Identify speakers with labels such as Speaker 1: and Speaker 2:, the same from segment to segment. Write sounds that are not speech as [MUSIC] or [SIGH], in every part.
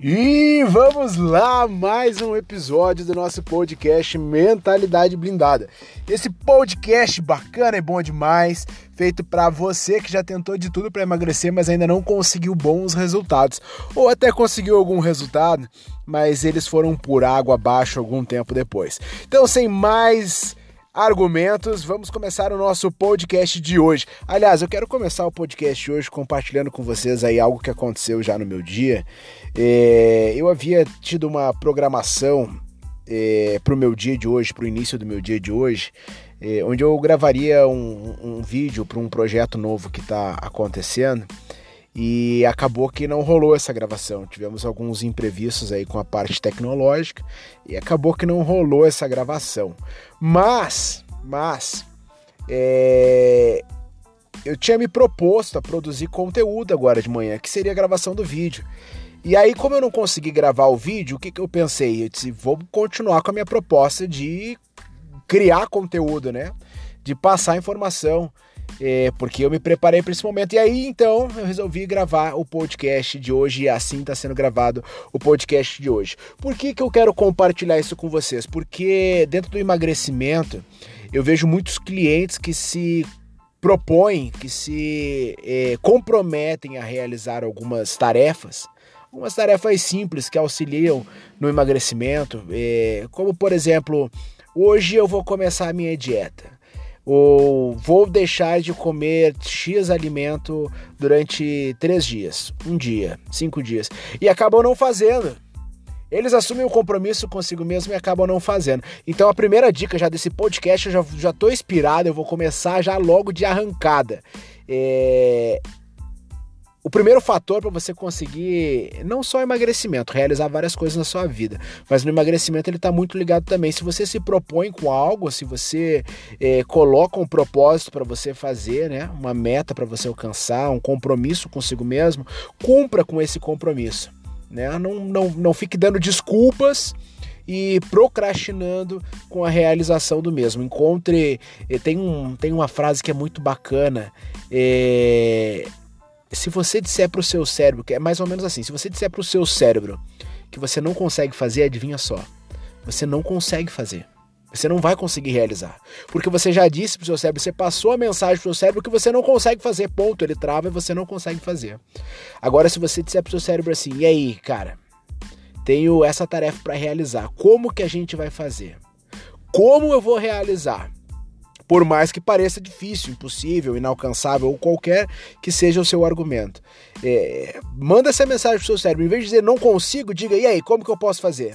Speaker 1: E vamos lá, mais um episódio do nosso podcast Mentalidade Blindada. Esse podcast bacana e bom demais, feito para você que já tentou de tudo para emagrecer, mas ainda não conseguiu bons resultados, ou até conseguiu algum resultado, mas eles foram por água abaixo algum tempo depois. Então, sem mais argumentos, vamos começar o nosso podcast de hoje. Aliás, eu quero começar o podcast hoje compartilhando com vocês aí algo que aconteceu já no meu dia. É, eu havia tido uma programação é, para o meu dia de hoje, para o início do meu dia de hoje, é, onde eu gravaria um, um vídeo para um projeto novo que está acontecendo e acabou que não rolou essa gravação. Tivemos alguns imprevistos aí com a parte tecnológica e acabou que não rolou essa gravação. Mas, mas, é... eu tinha me proposto a produzir conteúdo agora de manhã, que seria a gravação do vídeo. E aí, como eu não consegui gravar o vídeo, o que, que eu pensei? Eu disse, vou continuar com a minha proposta de criar conteúdo, né? De passar informação é, porque eu me preparei para esse momento. E aí, então, eu resolvi gravar o podcast de hoje e assim está sendo gravado o podcast de hoje. Por que, que eu quero compartilhar isso com vocês? Porque dentro do emagrecimento, eu vejo muitos clientes que se propõem, que se é, comprometem a realizar algumas tarefas, algumas tarefas simples que auxiliam no emagrecimento, é, como por exemplo, hoje eu vou começar a minha dieta ou vou deixar de comer X alimento durante três dias, um dia, cinco dias, e acabam não fazendo. Eles assumem o compromisso consigo mesmo e acabam não fazendo. Então a primeira dica já desse podcast, eu já, já tô inspirado, eu vou começar já logo de arrancada. É, o primeiro fator para você conseguir não só emagrecimento, realizar várias coisas na sua vida, mas no emagrecimento ele está muito ligado também. Se você se propõe com algo, se você é, coloca um propósito para você fazer, né, uma meta para você alcançar, um compromisso consigo mesmo, cumpra com esse compromisso. Né? Não, não, não fique dando desculpas e procrastinando com a realização do mesmo. Encontre. Eh, tem, um, tem uma frase que é muito bacana. É, se você disser para o seu cérebro, que é mais ou menos assim, se você disser para o seu cérebro que você não consegue fazer, adivinha só, você não consegue fazer. Você não vai conseguir realizar. Porque você já disse para o seu cérebro, você passou a mensagem para o seu cérebro que você não consegue fazer, ponto. Ele trava e você não consegue fazer. Agora, se você disser para o seu cérebro assim, e aí, cara, tenho essa tarefa para realizar, como que a gente vai fazer? Como eu vou realizar? Por mais que pareça difícil, impossível, inalcançável ou qualquer que seja o seu argumento. É, manda essa mensagem pro seu cérebro, em vez de dizer não consigo, diga e aí, como que eu posso fazer?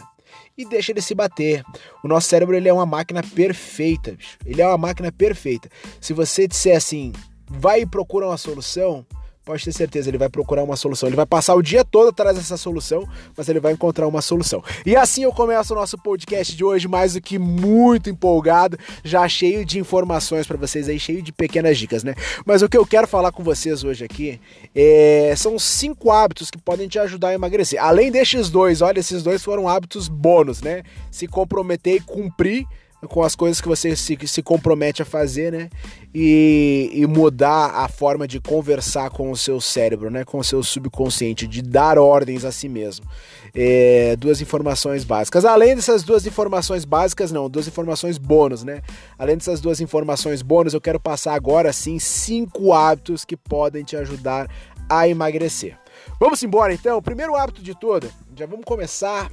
Speaker 1: E deixa ele se bater. O nosso cérebro ele é uma máquina perfeita, bicho. ele é uma máquina perfeita. Se você disser assim, vai e procura uma solução, pode ter certeza, ele vai procurar uma solução. Ele vai passar o dia todo atrás dessa solução, mas ele vai encontrar uma solução. E assim eu começo o nosso podcast de hoje, mais do que muito empolgado, já cheio de informações para vocês aí, cheio de pequenas dicas, né? Mas o que eu quero falar com vocês hoje aqui é... são cinco hábitos que podem te ajudar a emagrecer. Além destes dois, olha, esses dois foram hábitos bônus, né? Se comprometer e cumprir com as coisas que você se, se compromete a fazer, né? E, e, mudar a forma de conversar com o seu cérebro, né? Com o seu subconsciente, de dar ordens a si mesmo. É, duas informações básicas. Além dessas duas informações básicas, não, duas informações bônus, né? Além dessas duas informações bônus, eu quero passar agora sim cinco hábitos que podem te ajudar a emagrecer. Vamos embora então. O primeiro hábito de todo, já vamos começar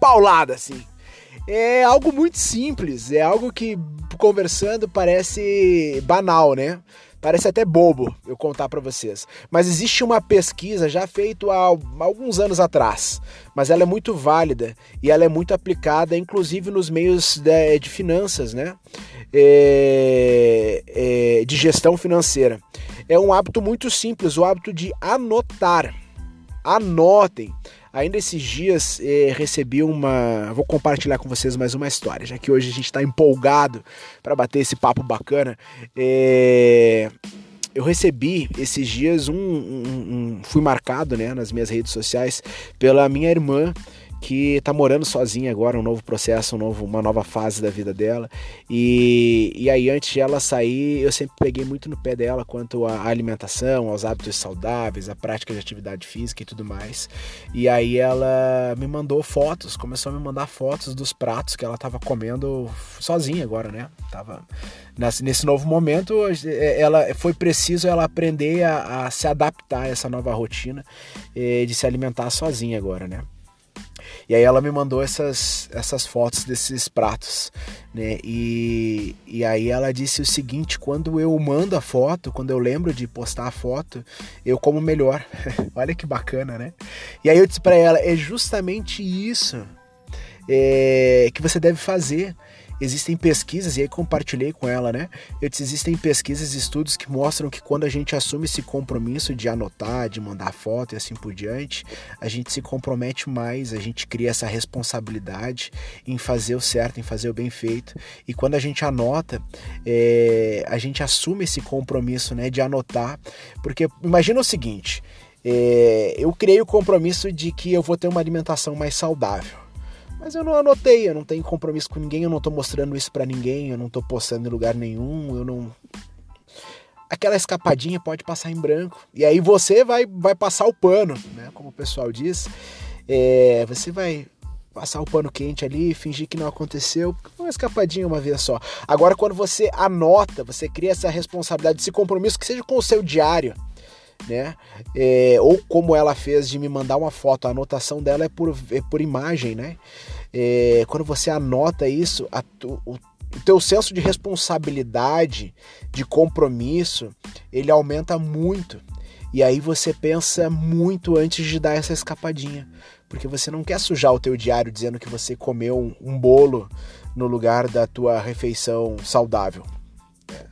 Speaker 1: paulada assim é algo muito simples, é algo que conversando parece banal, né? Parece até bobo eu contar para vocês. Mas existe uma pesquisa já feita há alguns anos atrás, mas ela é muito válida e ela é muito aplicada, inclusive nos meios de, de finanças, né? É, é, de gestão financeira. É um hábito muito simples, o hábito de anotar. Anotem. Ainda esses dias eh, recebi uma. Vou compartilhar com vocês mais uma história, já que hoje a gente está empolgado para bater esse papo bacana. Eh, eu recebi esses dias um, um, um, Fui marcado né, nas minhas redes sociais pela minha irmã que tá morando sozinha agora, um novo processo, um novo, uma nova fase da vida dela. E, e aí, antes de ela sair, eu sempre peguei muito no pé dela quanto à alimentação, aos hábitos saudáveis, à prática de atividade física e tudo mais. E aí ela me mandou fotos, começou a me mandar fotos dos pratos que ela tava comendo sozinha agora, né? Tava nesse novo momento, ela foi preciso ela aprender a, a se adaptar a essa nova rotina eh, de se alimentar sozinha agora, né? E aí ela me mandou essas, essas fotos desses pratos, né? E, e aí ela disse o seguinte: quando eu mando a foto, quando eu lembro de postar a foto, eu como melhor. [LAUGHS] Olha que bacana, né? E aí eu disse para ela: é justamente isso é, que você deve fazer existem pesquisas, e aí compartilhei com ela, né? Eu disse, existem pesquisas e estudos que mostram que quando a gente assume esse compromisso de anotar, de mandar foto e assim por diante, a gente se compromete mais, a gente cria essa responsabilidade em fazer o certo, em fazer o bem feito. E quando a gente anota, é, a gente assume esse compromisso, né? De anotar, porque imagina o seguinte. É, eu criei o compromisso de que eu vou ter uma alimentação mais saudável. Mas eu não anotei, eu não tenho compromisso com ninguém, eu não tô mostrando isso para ninguém, eu não tô postando em lugar nenhum, eu não. Aquela escapadinha pode passar em branco. E aí você vai, vai passar o pano, né? Como o pessoal diz. É, você vai passar o pano quente ali, fingir que não aconteceu, uma escapadinha uma vez só. Agora, quando você anota, você cria essa responsabilidade, esse compromisso que seja com o seu diário né? É, ou como ela fez de me mandar uma foto, a anotação dela é por, é por imagem, né? É, quando você anota isso, a, o, o teu senso de responsabilidade, de compromisso, ele aumenta muito. E aí você pensa muito antes de dar essa escapadinha, porque você não quer sujar o teu diário dizendo que você comeu um, um bolo no lugar da tua refeição saudável, né?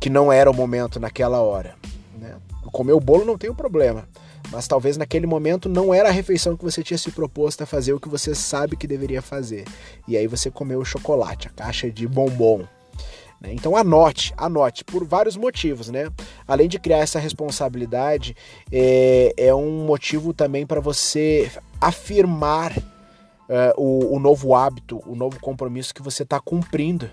Speaker 1: que não era o momento naquela hora. Né? Comer o bolo não tem um problema, mas talvez naquele momento não era a refeição que você tinha se proposto a fazer o que você sabe que deveria fazer. E aí você comeu o chocolate, a caixa de bombom. Né? Então anote, anote, por vários motivos, né? Além de criar essa responsabilidade, é, é um motivo também para você afirmar uh, o, o novo hábito, o novo compromisso que você está cumprindo.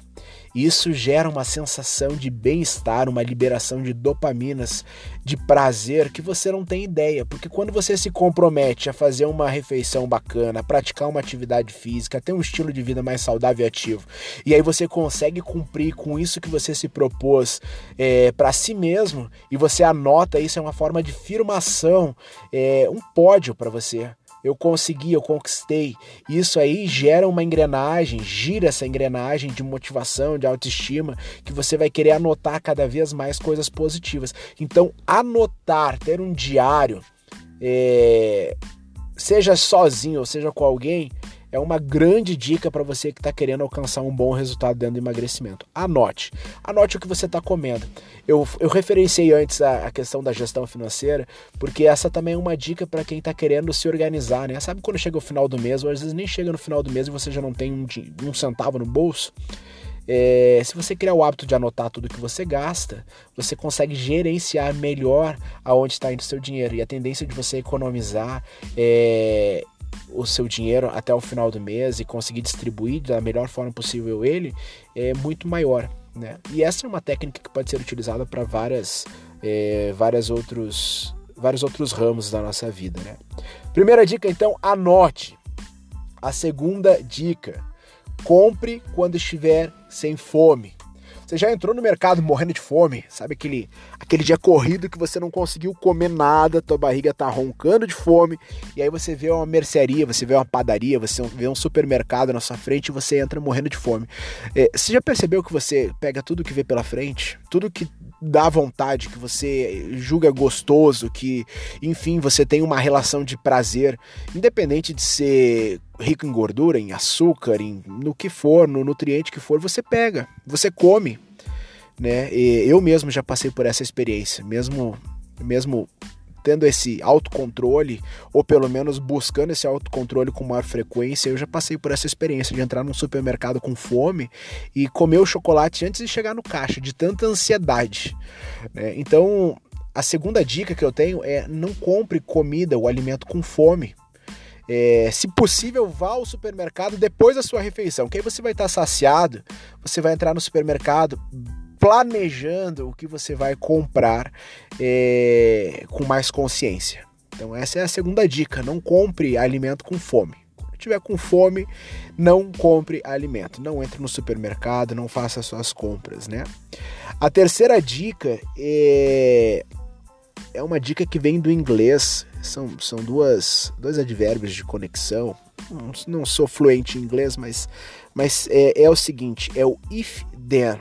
Speaker 1: Isso gera uma sensação de bem-estar, uma liberação de dopaminas, de prazer que você não tem ideia, porque quando você se compromete a fazer uma refeição bacana, a praticar uma atividade física, ter um estilo de vida mais saudável e ativo, e aí você consegue cumprir com isso que você se propôs é, para si mesmo, e você anota isso, é uma forma de firmação, é, um pódio para você eu consegui, eu conquistei. Isso aí gera uma engrenagem, gira essa engrenagem de motivação, de autoestima, que você vai querer anotar cada vez mais coisas positivas. Então, anotar, ter um diário, é, seja sozinho ou seja com alguém, é uma grande dica para você que está querendo alcançar um bom resultado dentro do emagrecimento. Anote. Anote o que você está comendo. Eu, eu referenciei antes a, a, questão da gestão financeira, porque essa também é uma dica para quem está querendo se organizar, né? Sabe quando chega o final do mês, ou às vezes nem chega no final do mês e você já não tem um, um centavo no bolso? É, se você criar o hábito de anotar tudo que você gasta, você consegue gerenciar melhor aonde está indo o seu dinheiro. E a tendência de você economizar é, o seu dinheiro até o final do mês e conseguir distribuir da melhor forma possível ele é muito maior. Né? E essa é uma técnica que pode ser utilizada para várias, é, várias outros, vários outros ramos da nossa vida. Né? Primeira dica, então, anote. A segunda dica, compre quando estiver sem fome. Você já entrou no mercado morrendo de fome, sabe aquele aquele dia corrido que você não conseguiu comer nada, tua barriga tá roncando de fome, e aí você vê uma mercearia, você vê uma padaria, você vê um supermercado na sua frente e você entra morrendo de fome. É, você já percebeu que você pega tudo que vê pela frente, tudo que dá vontade, que você julga gostoso, que, enfim, você tem uma relação de prazer, independente de ser rico em gordura, em açúcar, em no que for, no nutriente que for, você pega, você come, né? E eu mesmo já passei por essa experiência, mesmo mesmo tendo esse autocontrole, ou pelo menos buscando esse autocontrole com maior frequência, eu já passei por essa experiência de entrar num supermercado com fome e comer o chocolate antes de chegar no caixa, de tanta ansiedade. Né? Então, a segunda dica que eu tenho é não compre comida ou alimento com fome. É, se possível, vá ao supermercado depois da sua refeição, que aí você vai estar saciado, você vai entrar no supermercado planejando o que você vai comprar é, com mais consciência. Então essa é a segunda dica, não compre alimento com fome. Se tiver com fome, não compre alimento. Não entre no supermercado, não faça suas compras, né? A terceira dica é é uma dica que vem do inglês. São, são duas, dois advérbios de conexão. Não, não sou fluente em inglês, mas, mas é, é o seguinte: é o if then,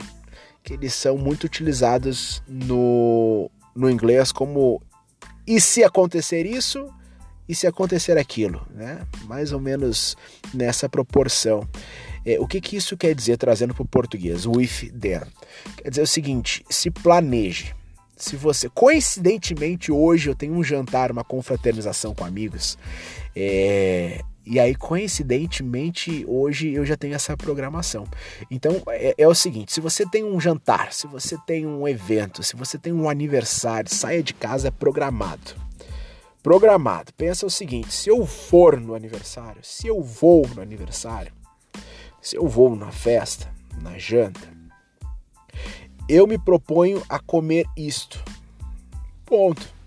Speaker 1: que eles são muito utilizados no, no inglês como e se acontecer isso, e se acontecer aquilo, né? Mais ou menos nessa proporção. É, o que, que isso quer dizer trazendo para o português? O if then. Quer dizer o seguinte: se planeje se você. Coincidentemente, hoje eu tenho um jantar, uma confraternização com amigos. É, e aí, coincidentemente, hoje eu já tenho essa programação. Então, é, é, o seguinte: se você tem um jantar, se você tem um evento, se você tem um aniversário, saia de casa programado. Programado. Pensa o seguinte: se eu for no aniversário, se eu vou no aniversário, se eu vou na festa, na janta, eu me proponho a comer isto. Ponto.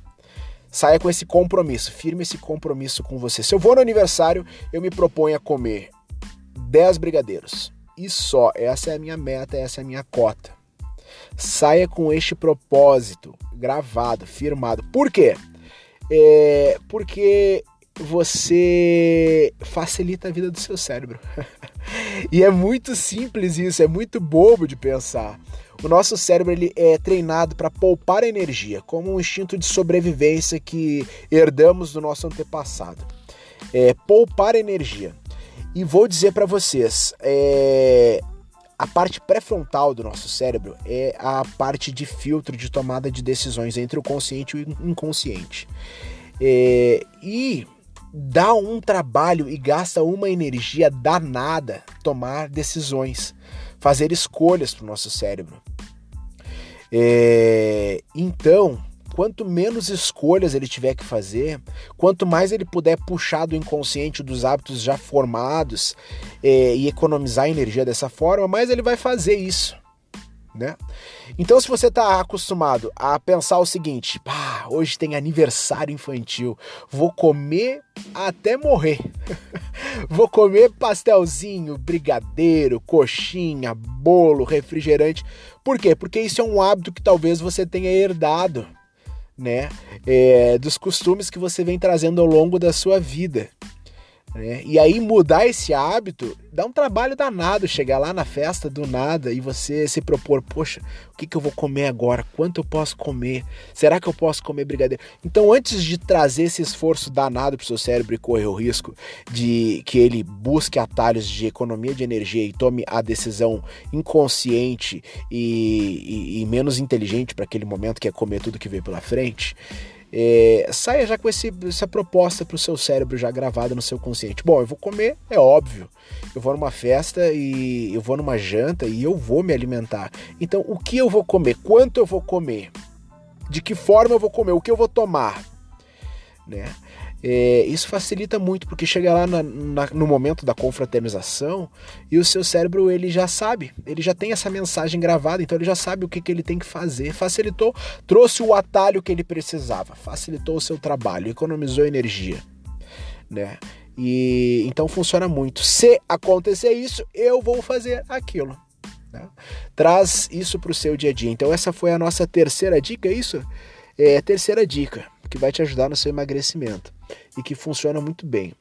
Speaker 1: Saia com esse compromisso, firme esse compromisso com você. Se eu vou no aniversário, eu me proponho a comer 10 brigadeiros. E só, essa é a minha meta, essa é a minha cota. Saia com este propósito gravado, firmado. Por quê? É porque você facilita a vida do seu cérebro. [LAUGHS] e é muito simples isso, é muito bobo de pensar. O nosso cérebro ele é treinado para poupar energia, como um instinto de sobrevivência que herdamos do nosso antepassado. É, poupar energia. E vou dizer para vocês, é, a parte pré-frontal do nosso cérebro é a parte de filtro de tomada de decisões entre o consciente e o inconsciente. É, e dá um trabalho e gasta uma energia danada tomar decisões fazer escolhas para o nosso cérebro. É, então, quanto menos escolhas ele tiver que fazer, quanto mais ele puder puxar do inconsciente dos hábitos já formados é, e economizar energia dessa forma, mais ele vai fazer isso né? Então, se você está acostumado a pensar o seguinte, pá, hoje tem aniversário infantil, vou comer até morrer. [LAUGHS] vou comer pastelzinho, brigadeiro, coxinha, bolo, refrigerante. Por quê? Porque isso é um hábito que talvez você tenha herdado, né? É, dos costumes que você vem trazendo ao longo da sua vida. Né? E aí mudar esse hábito dá um trabalho danado chegar lá na festa do nada e você se propor, poxa, o que, que eu vou comer agora? Quanto eu posso comer? Será que eu posso comer brigadeiro? Então, antes de trazer esse esforço danado para o seu cérebro e correr o risco de que ele busque atalhos de economia de energia e tome a decisão inconsciente e, e, e menos inteligente para aquele momento que é comer tudo que vem pela frente, é, saia já com esse, essa proposta para o seu cérebro já gravada no seu consciente. Bom, eu vou comer, é óbvio. Eu vou numa festa e eu vou numa janta e eu vou me alimentar. Então, o que eu vou comer? Quanto eu vou comer? De que forma eu vou comer? O que eu vou tomar? Né? É, isso facilita muito porque chega lá na, na, no momento da confraternização e o seu cérebro ele já sabe, ele já tem essa mensagem gravada, então ele já sabe o que, que ele tem que fazer. Facilitou, trouxe o atalho que ele precisava, facilitou o seu trabalho, economizou energia, né? E então funciona muito. Se acontecer isso, eu vou fazer aquilo. Né? Traz isso para o seu dia a dia. Então essa foi a nossa terceira dica, é isso? É terceira dica que vai te ajudar no seu emagrecimento e que funciona muito bem.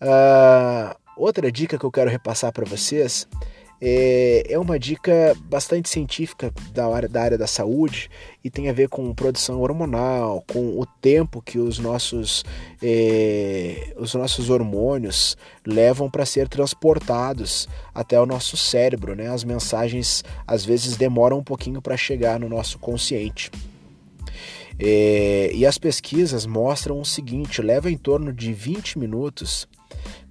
Speaker 1: Uh, outra dica que eu quero repassar para vocês é, é, uma dica bastante científica da área, da área da saúde e tem a ver com produção hormonal, com o tempo que os nossos, é, os nossos hormônios levam para ser transportados até o nosso cérebro. Né? As mensagens às vezes demoram um pouquinho para chegar no nosso consciente. É, e as pesquisas mostram o seguinte: leva em torno de 20 minutos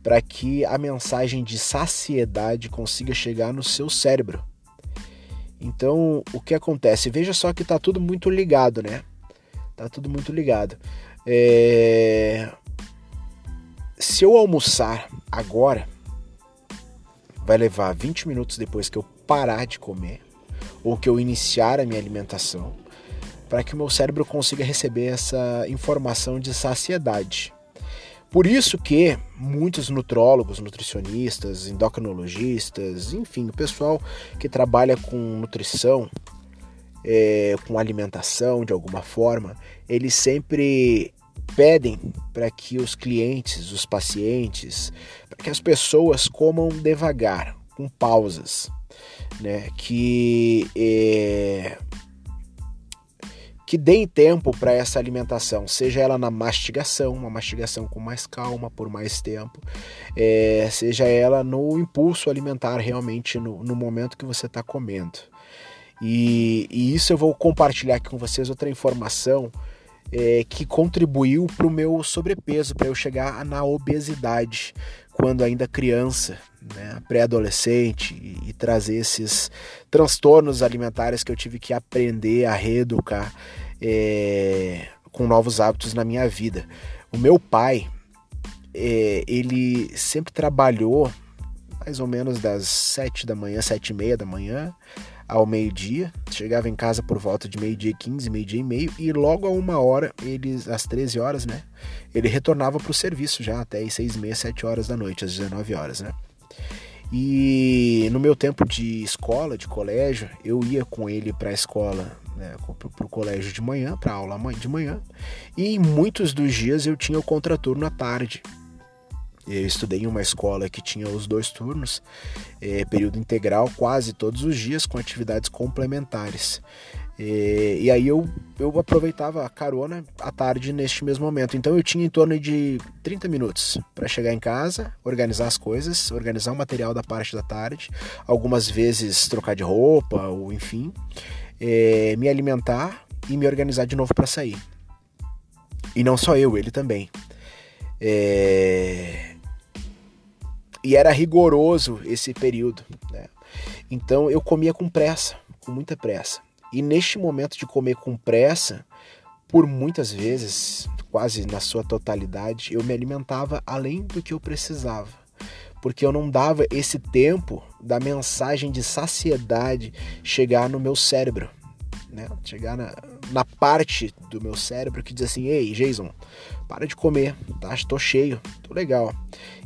Speaker 1: para que a mensagem de saciedade consiga chegar no seu cérebro. Então, o que acontece? Veja só que está tudo muito ligado, né? Tá tudo muito ligado. É... se eu almoçar agora, vai levar 20 minutos depois que eu parar de comer ou que eu iniciar a minha alimentação para que o meu cérebro consiga receber essa informação de saciedade. Por isso que muitos nutrólogos, nutricionistas, endocrinologistas, enfim, o pessoal que trabalha com nutrição, é, com alimentação de alguma forma, eles sempre pedem para que os clientes, os pacientes, para que as pessoas comam devagar, com pausas, né? Que é, que deem tempo para essa alimentação, seja ela na mastigação, uma mastigação com mais calma, por mais tempo, é, seja ela no impulso alimentar realmente no, no momento que você está comendo. E, e, isso eu vou compartilhar aqui com vocês outra informação é, que contribuiu para o meu sobrepeso, para eu chegar na obesidade quando ainda criança, né, pré-adolescente, e, e, trazer esses transtornos alimentares que eu tive que aprender a reeducar é, com novos hábitos na minha vida. O meu pai, é, ele sempre trabalhou mais ou menos das sete da manhã, sete e meia da manhã ao meio-dia. Chegava em casa por volta de meio-dia e 15, meio-dia e meio, e logo a uma hora, eles, às 13 horas, né? Ele retornava para o serviço já até às 6 e meia, 7 horas da noite, às 19 horas, né? E no meu tempo de escola, de colégio, eu ia com ele para a escola, né, para o colégio de manhã, para aula de manhã, e muitos dos dias eu tinha o contraturno à tarde. Eu estudei em uma escola que tinha os dois turnos, é, período integral, quase todos os dias, com atividades complementares. E, e, aí eu, eu aproveitava a carona à tarde neste mesmo momento. Então eu tinha em torno de 30 minutos para chegar em casa, organizar as coisas, organizar o material da parte da tarde, algumas vezes trocar de roupa, ou enfim, é, me alimentar e me organizar de novo para sair. E não só eu, ele também. É... E era rigoroso esse período. Né? Então eu comia com pressa, com muita pressa. E neste momento de comer com pressa, por muitas vezes, quase na sua totalidade, eu me alimentava além do que eu precisava. Porque eu não dava esse tempo da mensagem de saciedade chegar no meu cérebro. Né? Chegar na, na parte do meu cérebro que diz assim: Ei, Jason, para de comer, tá? Estou cheio, tô legal.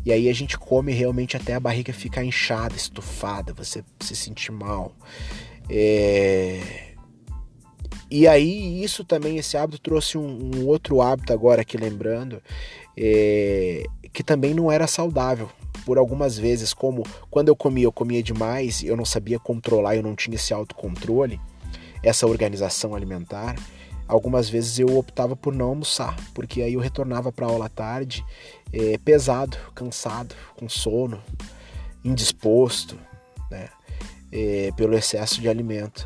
Speaker 1: E aí a gente come realmente até a barriga ficar inchada, estufada, você se sentir mal. É e aí, isso também, esse hábito trouxe um, um outro hábito agora aqui lembrando, é, que também não era saudável. Por algumas vezes, como quando eu comia, eu comia demais, eu não sabia controlar, eu não tinha esse autocontrole, essa organização alimentar. Algumas vezes eu optava por não almoçar, porque aí eu retornava para aula à tarde é, pesado, cansado, com sono, indisposto, né, é, pelo excesso de alimento.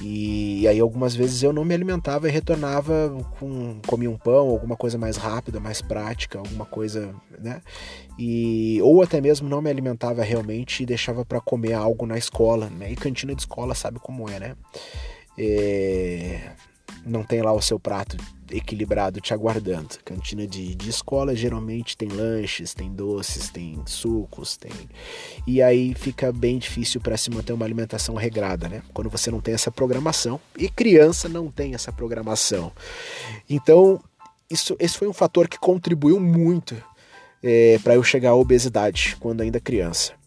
Speaker 1: E, aí algumas vezes eu não me alimentava e retornava com comia um pão, alguma coisa mais rápida, mais prática, alguma coisa, né? E ou até mesmo não me alimentava realmente e deixava para comer algo na escola, né? E cantina de escola sabe como é, né? É, não tem lá o seu prato equilibrado te aguardando. Cantina de, de escola geralmente tem lanches, tem doces, tem sucos, tem. E aí fica bem difícil para se manter uma alimentação regrada, né? Quando você não tem essa programação. E criança não tem essa programação. Então, isso, esse foi um fator que contribuiu muito é, para eu chegar à obesidade quando ainda criança.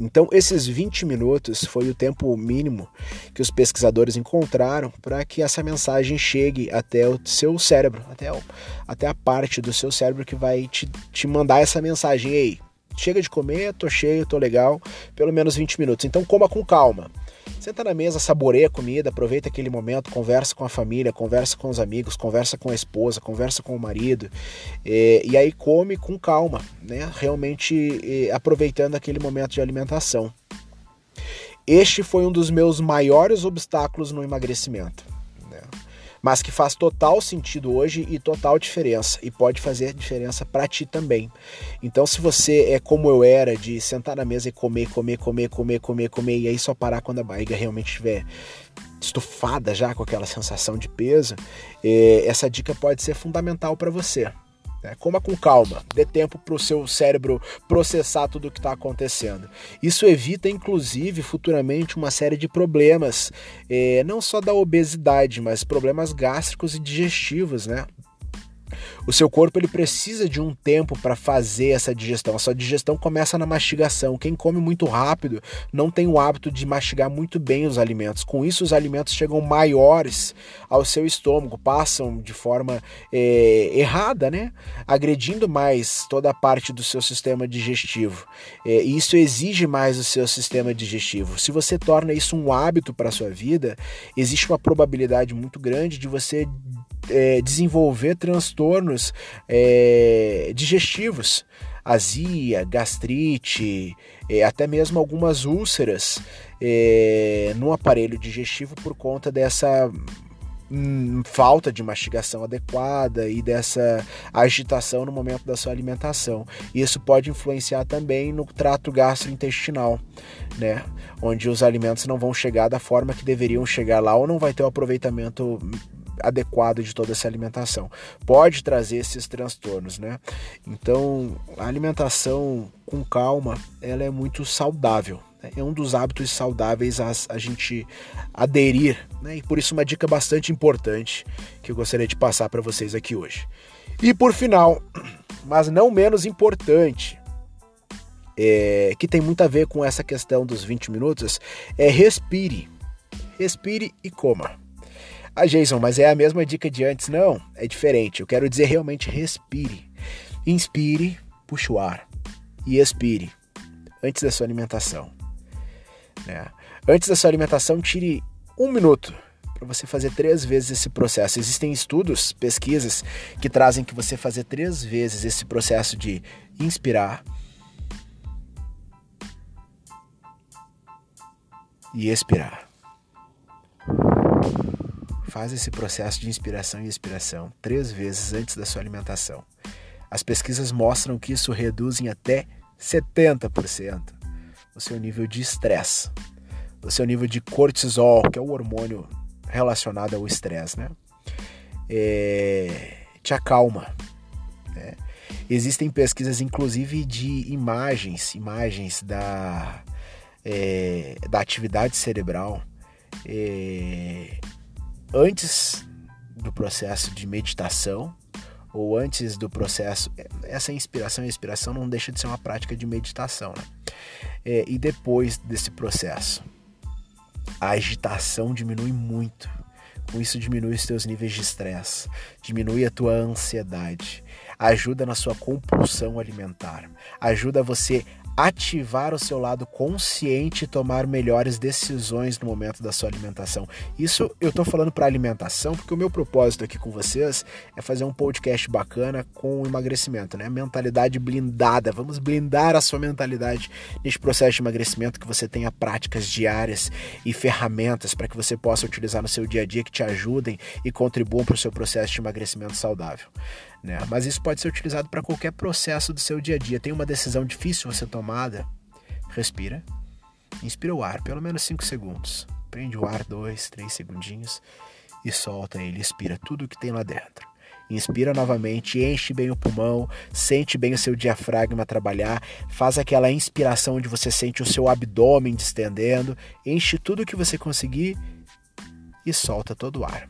Speaker 1: Então, esses 20 minutos foi o tempo mínimo que os pesquisadores encontraram para que essa mensagem chegue até o seu cérebro, até, o, até a parte do seu cérebro que vai te, te mandar essa mensagem. Ei, chega de comer, tô cheio, tô legal, pelo menos 20 minutos. Então, coma com calma. Senta na mesa, saboreia a comida, aproveita aquele momento, conversa com a família, conversa com os amigos, conversa com a esposa, conversa com o marido. É, e aí come com calma, né? Realmente é, aproveitando aquele momento de alimentação. Este foi um dos meus maiores obstáculos no emagrecimento mas que faz total sentido hoje e total diferença e pode fazer diferença para ti também. Então, se você é como eu era, de sentar na mesa e comer, comer, comer, comer, comer, comer, e aí só parar quando a barriga realmente estiver estufada já com aquela sensação de peso, é, essa dica pode ser fundamental para você. Né? Coma com calma, dê tempo para o seu cérebro processar tudo o que está acontecendo. Isso evita, inclusive, futuramente uma série de problemas, eh, não só da obesidade, mas problemas gástricos e digestivos, né? O seu corpo ele precisa de um tempo para fazer essa digestão. A sua digestão começa na mastigação. Quem come muito rápido não tem o hábito de mastigar muito bem os alimentos. Com isso, os alimentos chegam maiores ao seu estômago, passam de forma é, errada, né? Agredindo mais toda a parte do seu sistema digestivo. É, e isso exige mais o seu sistema digestivo. Se você torna isso um hábito para a sua vida, existe uma probabilidade muito grande de você é, desenvolver transtornos é, digestivos, azia, gastrite, é, até mesmo algumas úlceras é, no aparelho digestivo por conta dessa hum, falta de mastigação adequada e dessa agitação no momento da sua alimentação. Isso pode influenciar também no trato gastrointestinal, né? Onde os alimentos não vão chegar da forma que deveriam chegar lá ou não vai ter o aproveitamento adequado de toda essa alimentação. Pode trazer esses transtornos, né? Então, a alimentação com calma, ela é muito saudável. Né? É um dos hábitos saudáveis a, a gente aderir, né? E por isso uma dica bastante importante que eu gostaria de passar para vocês aqui hoje. E por final, [CLEARS THROAT] mas não menos importante, é, que tem muito a ver com essa questão dos 20 minutos, é respire. Respire e coma. Ah, Jason, mas é a mesma dica de antes? Não, é diferente. Eu quero dizer realmente respire. Inspire, puxe o ar e expire antes da sua alimentação. Né? Antes da sua alimentação, tire um minuto para você fazer três vezes esse processo. Existem estudos, pesquisas que trazem que você fazer três vezes esse processo de inspirar e expirar. Faz esse processo de inspiração e expiração três vezes antes da sua alimentação. As pesquisas mostram que isso reduz em até 70% o seu nível de estresse, o seu nível de cortisol, que é o hormônio relacionado ao estresse, né? É, te acalma. Né? Existem pesquisas, inclusive, de imagens, imagens da, é, da atividade cerebral é, antes do processo de meditação ou antes do processo, essa inspiração e expiração não deixa de ser uma prática de meditação, né? É, e depois desse processo, a agitação diminui muito. Com isso diminui os teus níveis de estresse, diminui a tua ansiedade, ajuda na sua compulsão alimentar, ajuda você ativar o seu lado consciente e tomar melhores decisões no momento da sua alimentação. Isso eu estou falando para alimentação porque o meu propósito aqui com vocês é fazer um podcast bacana com emagrecimento, né? Mentalidade blindada. Vamos blindar a sua mentalidade neste processo de emagrecimento que você tenha práticas diárias e ferramentas para que você possa utilizar no seu dia a dia que te ajudem e contribuam para o seu processo de emagrecimento saudável. Né? Mas isso pode ser utilizado para qualquer processo do seu dia a dia. Tem uma decisão difícil você tomada, respira, inspira o ar, pelo menos 5 segundos. Prende o ar 2, 3 segundinhos e solta ele, expira tudo que tem lá dentro. Inspira novamente, enche bem o pulmão, sente bem o seu diafragma trabalhar, faz aquela inspiração onde você sente o seu abdômen distendendo, enche tudo que você conseguir e solta todo o ar.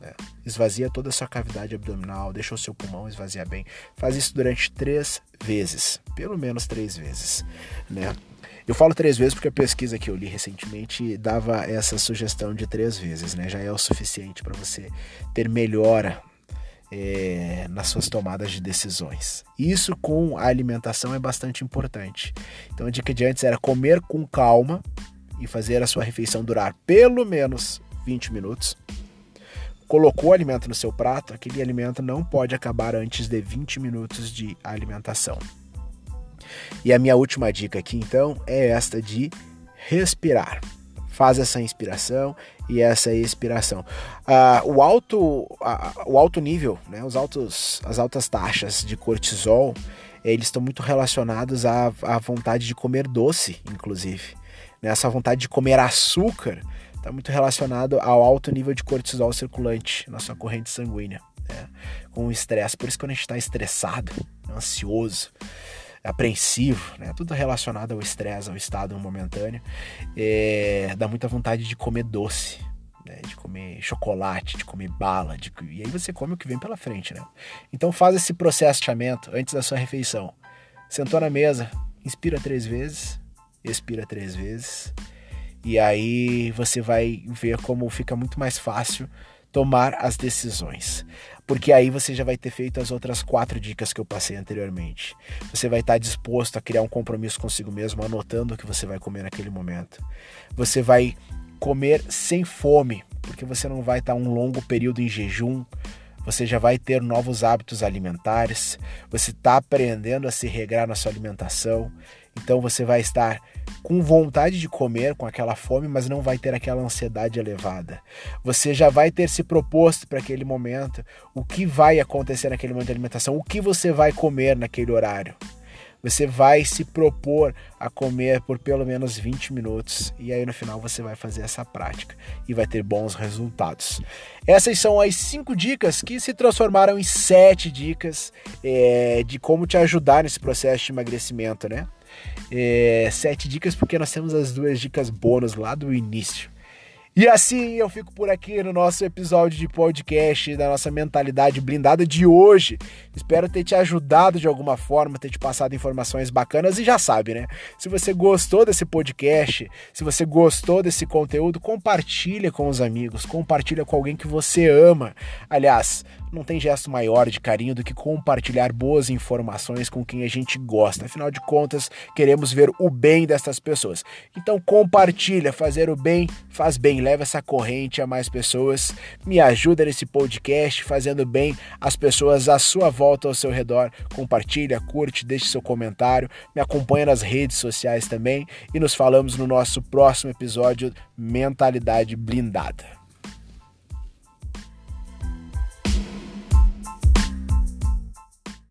Speaker 1: É. Esvazia toda a sua cavidade abdominal, deixa o seu pulmão esvaziar bem. Faz isso durante três vezes, pelo menos três vezes, né? Eu falo três vezes porque a pesquisa que eu li recentemente dava essa sugestão de três vezes, né? Já é o suficiente para você ter melhora é, nas suas tomadas de decisões. Isso com a alimentação é bastante importante. Então a dica de antes era comer com calma e fazer a sua refeição durar pelo menos 20 minutos colocou o alimento no seu prato, aquele alimento não pode acabar antes de 20 minutos de alimentação. E a minha última dica aqui então é esta de respirar. Faz essa inspiração e essa expiração. Uh, o, alto, uh, o alto nível, né, os altos, as altas taxas de cortisol, eles estão muito relacionados à, à vontade de comer doce, inclusive. Né? Essa vontade de comer açúcar está muito relacionado ao alto nível de cortisol circulante na sua corrente sanguínea. né? com o estresse. Por isso, quando a gente está estressado, ansioso, apreensivo, né? tudo relacionado ao estresse, ao estado momentâneo, é, dá muita vontade de comer doce. Né, de comer chocolate, de comer bala, de... e aí você come o que vem pela frente, né? Então faz esse chamamento antes da sua refeição. Sentou na mesa, inspira três vezes, expira três vezes, e aí você vai ver como fica muito mais fácil tomar as decisões. Porque aí você já vai ter feito as outras quatro dicas que eu passei anteriormente. Você vai estar disposto a criar um compromisso consigo mesmo, anotando o que você vai comer naquele momento. Você vai comer sem fome, porque você não vai estar um longo período em jejum. Você já vai ter novos hábitos alimentares. Você está aprendendo a se regrar na sua alimentação. Então você vai estar com vontade de comer, com aquela fome, mas não vai ter aquela ansiedade elevada. Você já vai ter se proposto para aquele momento o que vai acontecer naquele momento de alimentação, o que você vai comer naquele horário. Você vai se propor a comer por pelo menos 20 minutos e aí no final você vai fazer essa prática e vai ter bons resultados. Essas são as cinco dicas que se transformaram em sete dicas é, de como te ajudar nesse processo de emagrecimento, né? É, sete dicas, porque nós temos as duas dicas bônus lá do início. E assim eu fico por aqui no nosso episódio de podcast da nossa mentalidade blindada de hoje. Espero ter te ajudado de alguma forma, ter te passado informações bacanas e já sabe, né? Se você gostou desse podcast, se você gostou desse conteúdo, compartilha com os amigos, compartilha com alguém que você ama. Aliás, não tem gesto maior de carinho do que compartilhar boas informações com quem a gente gosta. Afinal de contas, queremos ver o bem dessas pessoas. Então compartilha, fazer o bem faz bem, leva essa corrente a mais pessoas. Me ajuda nesse podcast fazendo bem às pessoas à sua volta, ao seu redor. Compartilha, curte, deixe seu comentário, me acompanha nas redes sociais também e nos falamos no nosso próximo episódio Mentalidade Blindada.